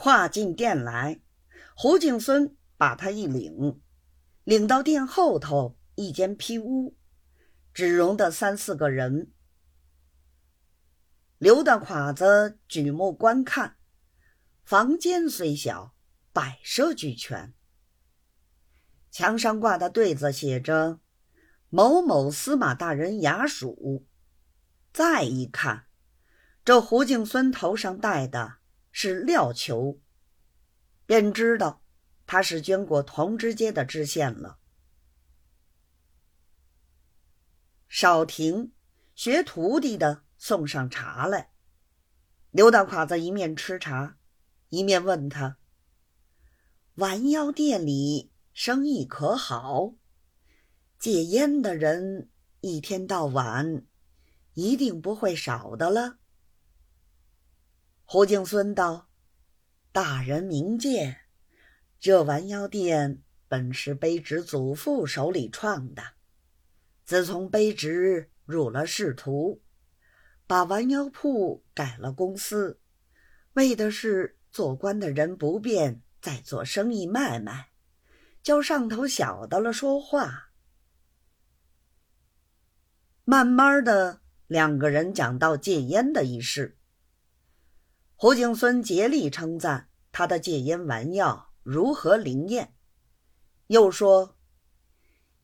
跨进店来，胡敬孙把他一领，领到店后头一间披屋，只容得三四个人。刘大侉子举目观看，房间虽小，摆设俱全。墙上挂的对子写着“某某司马大人衙署”。再一看，这胡敬孙头上戴的是料球，便知道他是捐过同知街的知县了。少廷学徒弟的。送上茶来，刘大侉子一面吃茶，一面问他：“丸腰店里生意可好？戒烟的人一天到晚一定不会少的了。”胡敬孙道：“大人明鉴，这弯腰店本是卑职祖父手里创的，自从卑职入了仕途。”把弯腰铺改了公司，为的是做官的人不便再做生意卖卖，叫上头晓得了说话。慢慢的，两个人讲到戒烟的一事，胡景孙竭力称赞他的戒烟丸药如何灵验，又说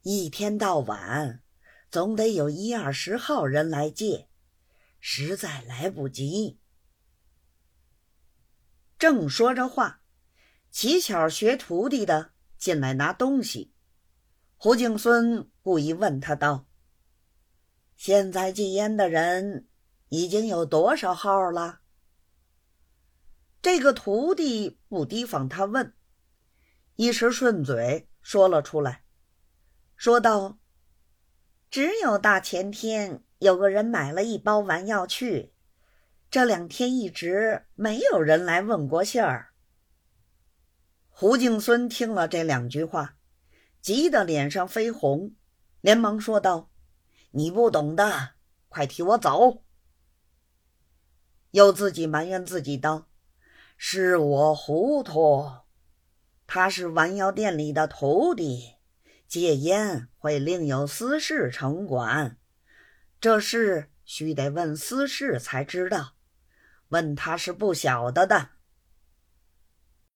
一天到晚总得有一二十号人来戒。实在来不及。正说着话，乞巧学徒弟的进来拿东西。胡景孙故意问他道：“现在戒烟的人已经有多少号了？”这个徒弟不提防他问，一时顺嘴说了出来，说道：“只有大前天。”有个人买了一包丸药去，这两天一直没有人来问过信儿。胡敬孙听了这两句话，急得脸上绯红，连忙说道：“你不懂的，快替我走。”又自己埋怨自己道：“是我糊涂，他是丸药店里的徒弟，戒烟会另有私事城管。”这事须得问私事才知道，问他是不晓得的。